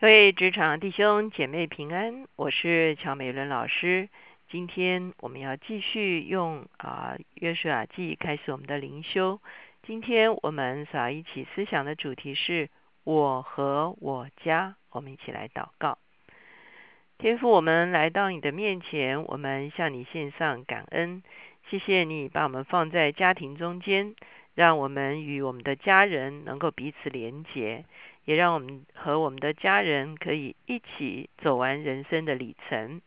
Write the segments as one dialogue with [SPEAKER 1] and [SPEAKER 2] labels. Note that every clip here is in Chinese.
[SPEAKER 1] 各位职场弟兄姐妹平安，我是乔美伦老师。今天我们要继续用啊约书亚记开始我们的灵修。今天我们所要一起思想的主题是我和我家。我们一起来祷告。天父，我们来到你的面前，我们向你献上感恩。谢谢你把我们放在家庭中间，让我们与我们的家人能够彼此连结。也让我们和我们的家人可以一起走完人生的里程。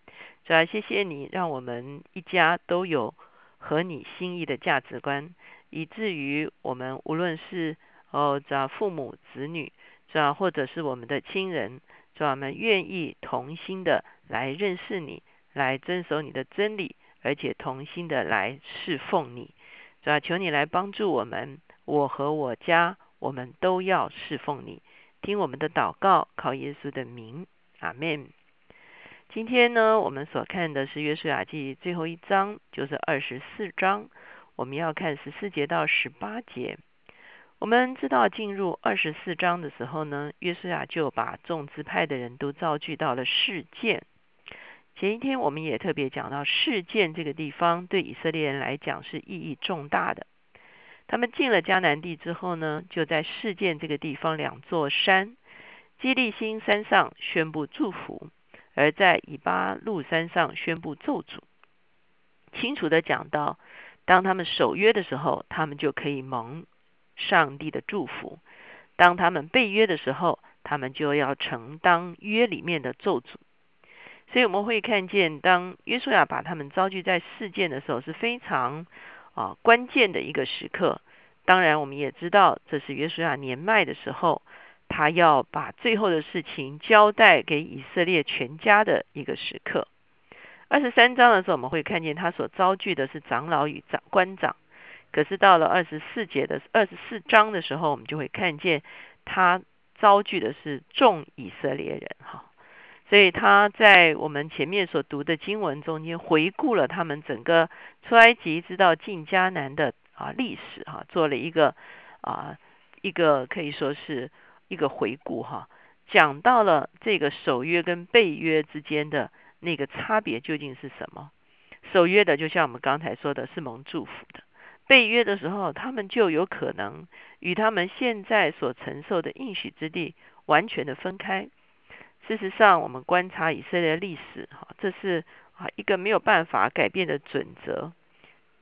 [SPEAKER 1] 主要谢谢你，让我们一家都有和你心意的价值观，以至于我们无论是哦，主要父母子女，主要或者是我们的亲人，主要我们愿意同心的来认识你，来遵守你的真理，而且同心的来侍奉你。主要求你来帮助我们，我和我家，我们都要侍奉你。听我们的祷告，靠耶稣的名，阿门。今天呢，我们所看的是约书亚记最后一章，就是二十四章。我们要看十四节到十八节。我们知道进入二十四章的时候呢，约书亚就把众支派的人都召聚到了事件。前一天我们也特别讲到事件这个地方对以色列人来讲是意义重大的。他们进了迦南地之后呢，就在事件这个地方两座山基利新山上宣布祝福，而在以巴路山上宣布咒诅。清楚的讲到，当他们守约的时候，他们就可以蒙上帝的祝福；当他们背约的时候，他们就要承担约里面的咒诅。所以我们会看见，当约书亚把他们召集在事件的时候，是非常。啊，关键的一个时刻。当然，我们也知道，这是约书亚年迈的时候，他要把最后的事情交代给以色列全家的一个时刻。二十三章的时候，我们会看见他所遭拒的是长老与长官长。可是到了二十四节的二十四章的时候，我们就会看见他遭拒的是众以色列人。哈。所以他在我们前面所读的经文中间回顾了他们整个出埃及直到进迦南的啊历史哈，做了一个啊一个可以说是一个回顾哈，讲到了这个守约跟背约之间的那个差别究竟是什么？守约的就像我们刚才说的是蒙祝福的，背约的时候他们就有可能与他们现在所承受的应许之地完全的分开。事实上，我们观察以色列历史，哈，这是啊一个没有办法改变的准则。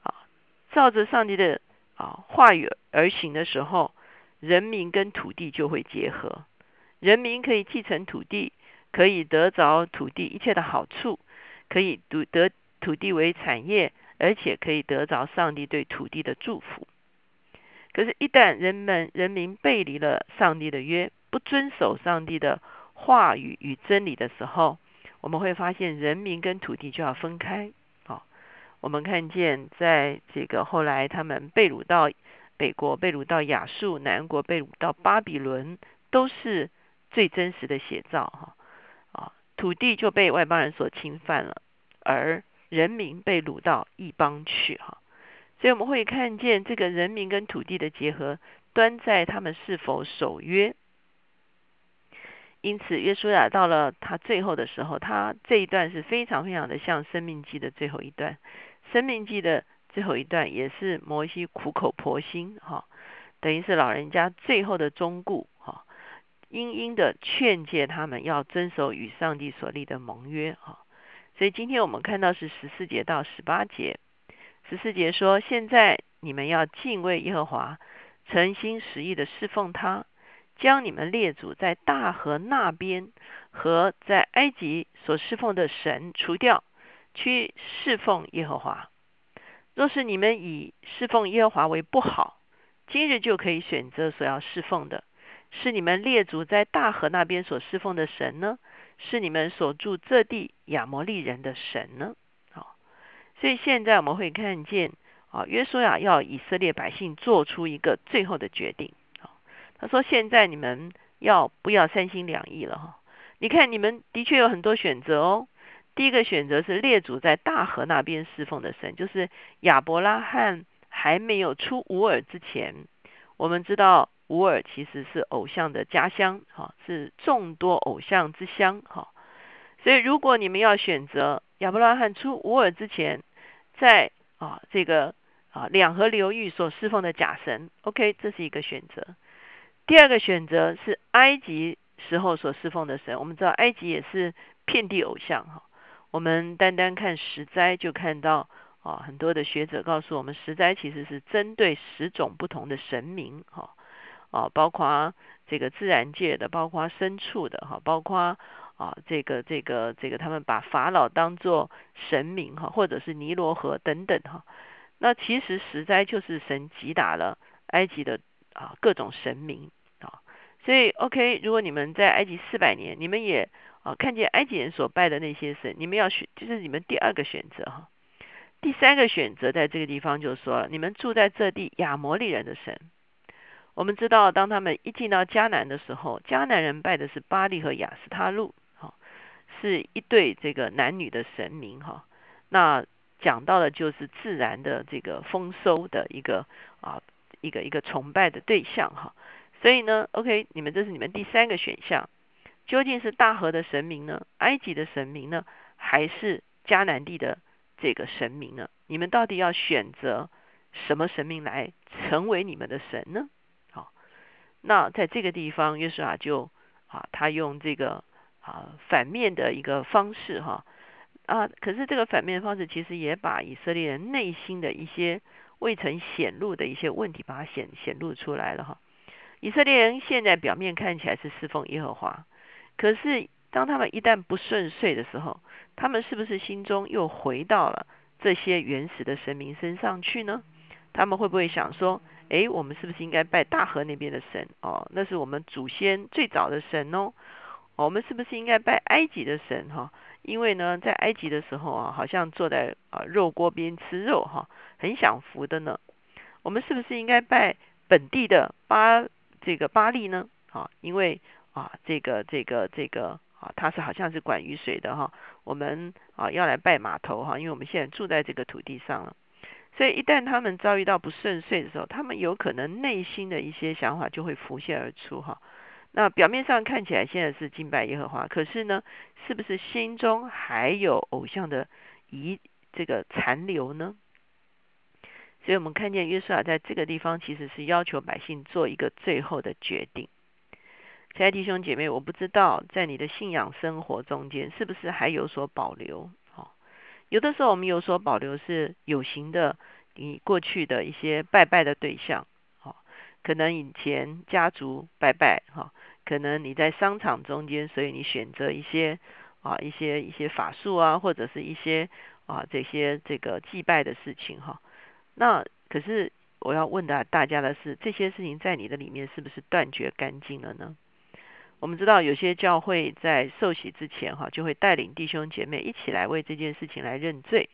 [SPEAKER 1] 啊，照着上帝的啊话语而行的时候，人民跟土地就会结合。人民可以继承土地，可以得着土地一切的好处，可以得得土地为产业，而且可以得着上帝对土地的祝福。可是，一旦人们人民背离了上帝的约，不遵守上帝的。话语与真理的时候，我们会发现人民跟土地就要分开。啊，我们看见在这个后来他们被掳到北国，被掳到亚述，南国被掳到巴比伦，都是最真实的写照。哈，啊，土地就被外邦人所侵犯了，而人民被掳到异邦去。哈，所以我们会看见这个人民跟土地的结合，端在他们是否守约。因此，约书亚到了他最后的时候，他这一段是非常非常的像《生命记》的最后一段，《生命记》的最后一段也是摩西苦口婆心，哈，等于是老人家最后的忠固，哈，殷殷的劝诫他们要遵守与上帝所立的盟约，哈。所以今天我们看到是十四节到十八节，十四节说：现在你们要敬畏耶和华，诚心实意的侍奉他。将你们列祖在大河那边和在埃及所侍奉的神除掉，去侍奉耶和华。若是你们以侍奉耶和华为不好，今日就可以选择所要侍奉的，是你们列祖在大河那边所侍奉的神呢？是你们所住这地亚摩利人的神呢？好，所以现在我们会看见啊，约书亚要以色列百姓做出一个最后的决定。他说：“现在你们要不要三心两意了？哈，你看你们的确有很多选择哦。第一个选择是列祖在大河那边侍奉的神，就是亚伯拉罕还没有出乌尔之前，我们知道乌尔其实是偶像的家乡，哈，是众多偶像之乡，哈。所以如果你们要选择亚伯拉罕出乌尔之前，在啊这个啊两河流域所侍奉的假神，OK，这是一个选择。第二个选择是埃及时候所侍奉的神，我们知道埃及也是遍地偶像，哈。我们单单看十灾就看到。啊，很多的学者告诉我们，十灾其实是针对十种不同的神明，哈，啊，包括这个自然界的，包括牲畜的，哈，包括啊，这个这个这个，他们把法老当做神明，哈，或者是尼罗河等等，哈。那其实十灾就是神击打了埃及的啊各种神明，啊，所以 OK，如果你们在埃及四百年，你们也啊看见埃及人所拜的那些神，你们要选，就是你们第二个选择，哈。第三个选择在这个地方就是说，你们住在这地亚摩利人的神。我们知道，当他们一进到迦南的时候，迦南人拜的是巴利和亚斯他路，哈，是一对这个男女的神明，哈。那讲到的就是自然的这个丰收的一个啊一个一个崇拜的对象，哈。所以呢，OK，你们这是你们第三个选项，究竟是大河的神明呢，埃及的神明呢，还是迦南地的？这个神明呢？你们到底要选择什么神明来成为你们的神呢？好，那在这个地方，约书亚就啊，他用这个啊反面的一个方式哈啊，可是这个反面方式其实也把以色列人内心的一些未曾显露的一些问题，把它显显露出来了哈。以色列人现在表面看起来是侍奉耶和华，可是当他们一旦不顺遂的时候，他们是不是心中又回到了这些原始的神明身上去呢？他们会不会想说：“哎，我们是不是应该拜大河那边的神？哦，那是我们祖先最早的神哦。我们是不是应该拜埃及的神？哈，因为呢，在埃及的时候啊，好像坐在啊肉锅边吃肉哈，很享福的呢。我们是不是应该拜本地的巴这个巴利呢？啊，因为啊，这个这个这个。”啊，他是好像是管雨水的哈，我们啊要来拜码头哈，因为我们现在住在这个土地上了，所以一旦他们遭遇到不顺遂的时候，他们有可能内心的一些想法就会浮现而出哈。那表面上看起来现在是敬拜耶和华，可是呢，是不是心中还有偶像的遗这个残留呢？所以我们看见约书亚在这个地方其实是要求百姓做一个最后的决定。亲爱的弟兄姐妹，我不知道在你的信仰生活中间是不是还有所保留？哦，有的时候我们有所保留是有形的，你过去的一些拜拜的对象，哦，可能以前家族拜拜，哈，可能你在商场中间，所以你选择一些啊一些一些法术啊，或者是一些啊这些这个祭拜的事情，哈。那可是我要问的大家的是，这些事情在你的里面是不是断绝干净了呢？我们知道有些教会在受洗之前，哈，就会带领弟兄姐妹一起来为这件事情来认罪，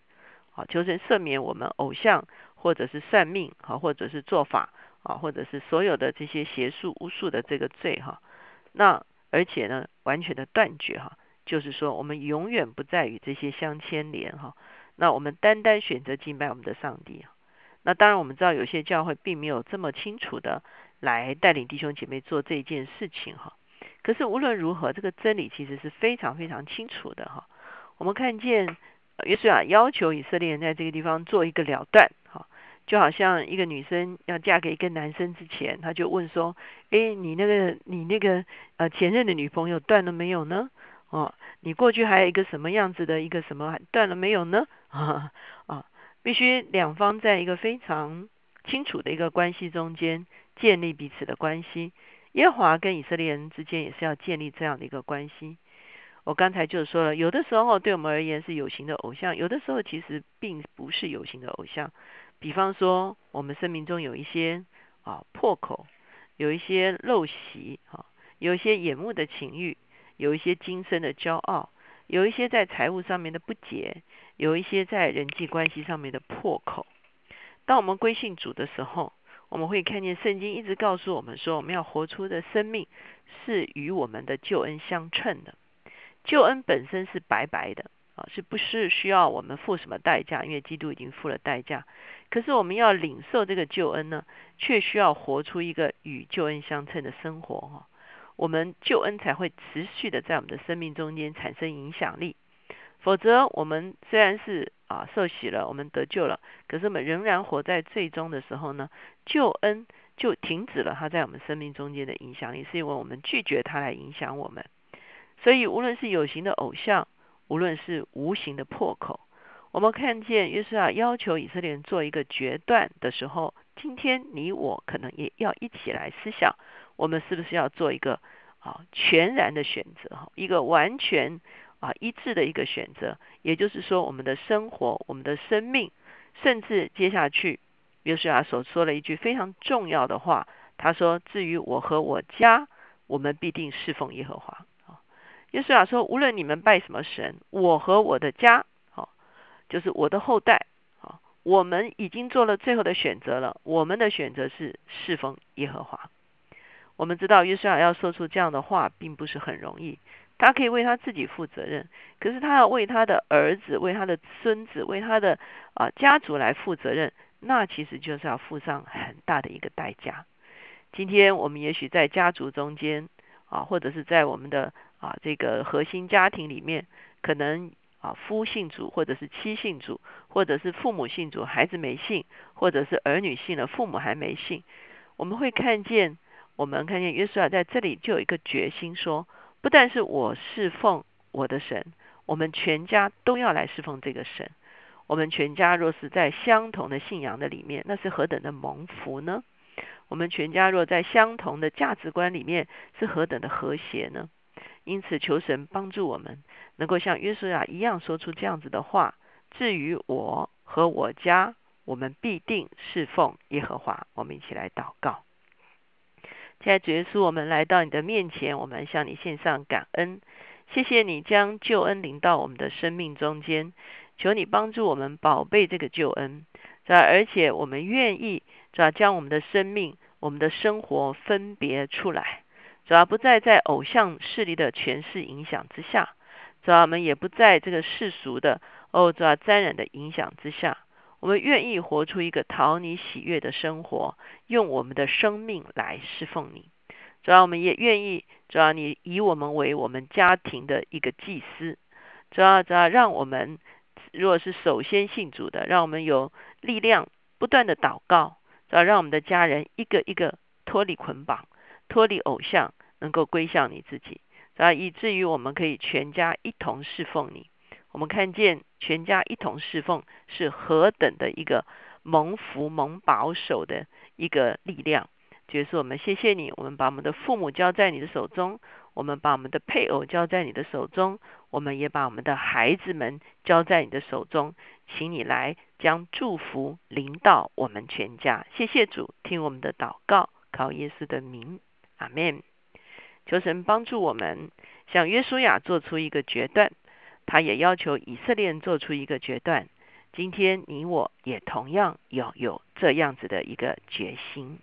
[SPEAKER 1] 好，求神赦免我们偶像或者是算命，好，或者是做法，啊，或者是所有的这些邪术巫术的这个罪，哈。那而且呢，完全的断绝，哈，就是说我们永远不再与这些相牵连，哈。那我们单单选择敬拜我们的上帝。那当然我们知道有些教会并没有这么清楚的来带领弟兄姐妹做这件事情，哈。可是无论如何，这个真理其实是非常非常清楚的哈。我们看见约书亚要求以色列人在这个地方做一个了断，哈，就好像一个女生要嫁给一个男生之前，他就问说：“哎，你那个你那个呃前任的女朋友断了没有呢？哦，你过去还有一个什么样子的一个什么断了没有呢？啊啊，必须两方在一个非常清楚的一个关系中间建立彼此的关系。”耶和华跟以色列人之间也是要建立这样的一个关系。我刚才就说了，有的时候对我们而言是有形的偶像，有的时候其实并不是有形的偶像。比方说，我们生命中有一些啊破口，有一些陋习啊，有一些眼目的情欲，有一些今生的骄傲，有一些在财务上面的不洁，有一些在人际关系上面的破口。当我们归信主的时候，我们会看见圣经一直告诉我们说，我们要活出的生命是与我们的救恩相称的。救恩本身是白白的啊，是不是需要我们付什么代价？因为基督已经付了代价。可是我们要领受这个救恩呢，却需要活出一个与救恩相称的生活哈。我们救恩才会持续的在我们的生命中间产生影响力。否则，我们虽然是啊受洗了，我们得救了，可是我们仍然活在最终的时候呢，救恩就停止了它在我们生命中间的影响力，是因为我们拒绝它来影响我们。所以，无论是有形的偶像，无论是无形的破口，我们看见约瑟亚要求以色列人做一个决断的时候，今天你我可能也要一起来思想，我们是不是要做一个啊全然的选择，一个完全。啊，一致的一个选择，也就是说，我们的生活、我们的生命，甚至接下去，约书亚所说了一句非常重要的话，他说：“至于我和我家，我们必定侍奉耶和华。”啊，约书亚说：“无论你们拜什么神，我和我的家，好，就是我的后代，啊，我们已经做了最后的选择了。我们的选择是侍奉耶和华。我们知道，约书亚要说出这样的话，并不是很容易。”他可以为他自己负责任，可是他要为他的儿子、为他的孙子、为他的啊家族来负责任，那其实就是要付上很大的一个代价。今天我们也许在家族中间啊，或者是在我们的啊这个核心家庭里面，可能啊夫姓主，或者是妻姓主，或者是父母姓主，孩子没姓，或者是儿女姓了，父母还没姓。我们会看见，我们看见约书亚在这里就有一个决心说。不但是我侍奉我的神，我们全家都要来侍奉这个神。我们全家若是在相同的信仰的里面，那是何等的蒙福呢？我们全家若在相同的价值观里面，是何等的和谐呢？因此，求神帮助我们，能够像约书亚一样说出这样子的话。至于我和我家，我们必定侍奉耶和华。我们一起来祷告。现在主耶稣，我们来到你的面前，我们向你献上感恩。谢谢你将救恩临到我们的生命中间，求你帮助我们宝贝这个救恩。而且我们愿意，主要将我们的生命、我们的生活分别出来，主要不再在偶像势力的权势影响之下，主要我们也不在这个世俗的哦，主要沾染的影响之下。我们愿意活出一个讨你喜悦的生活，用我们的生命来侍奉你。主要我们也愿意，主要你以我们为我们家庭的一个祭司。主要主要让我们，如果是首先信主的，让我们有力量不断的祷告。主要让我们的家人一个一个脱离捆绑，脱离偶像，能够归向你自己。主要以至于我们可以全家一同侍奉你。我们看见全家一同侍奉是何等的一个蒙福蒙保守的一个力量。就是我们谢谢你，我们把我们的父母交在你的手中，我们把我们的配偶交在你的手中，我们也把我们的孩子们交在你的手中，请你来将祝福临到我们全家。谢谢主，听我们的祷告，靠耶稣的名，阿门。求神帮助我们，向约书亚做出一个决断。他也要求以色列做出一个决断。今天你我也同样要有这样子的一个决心。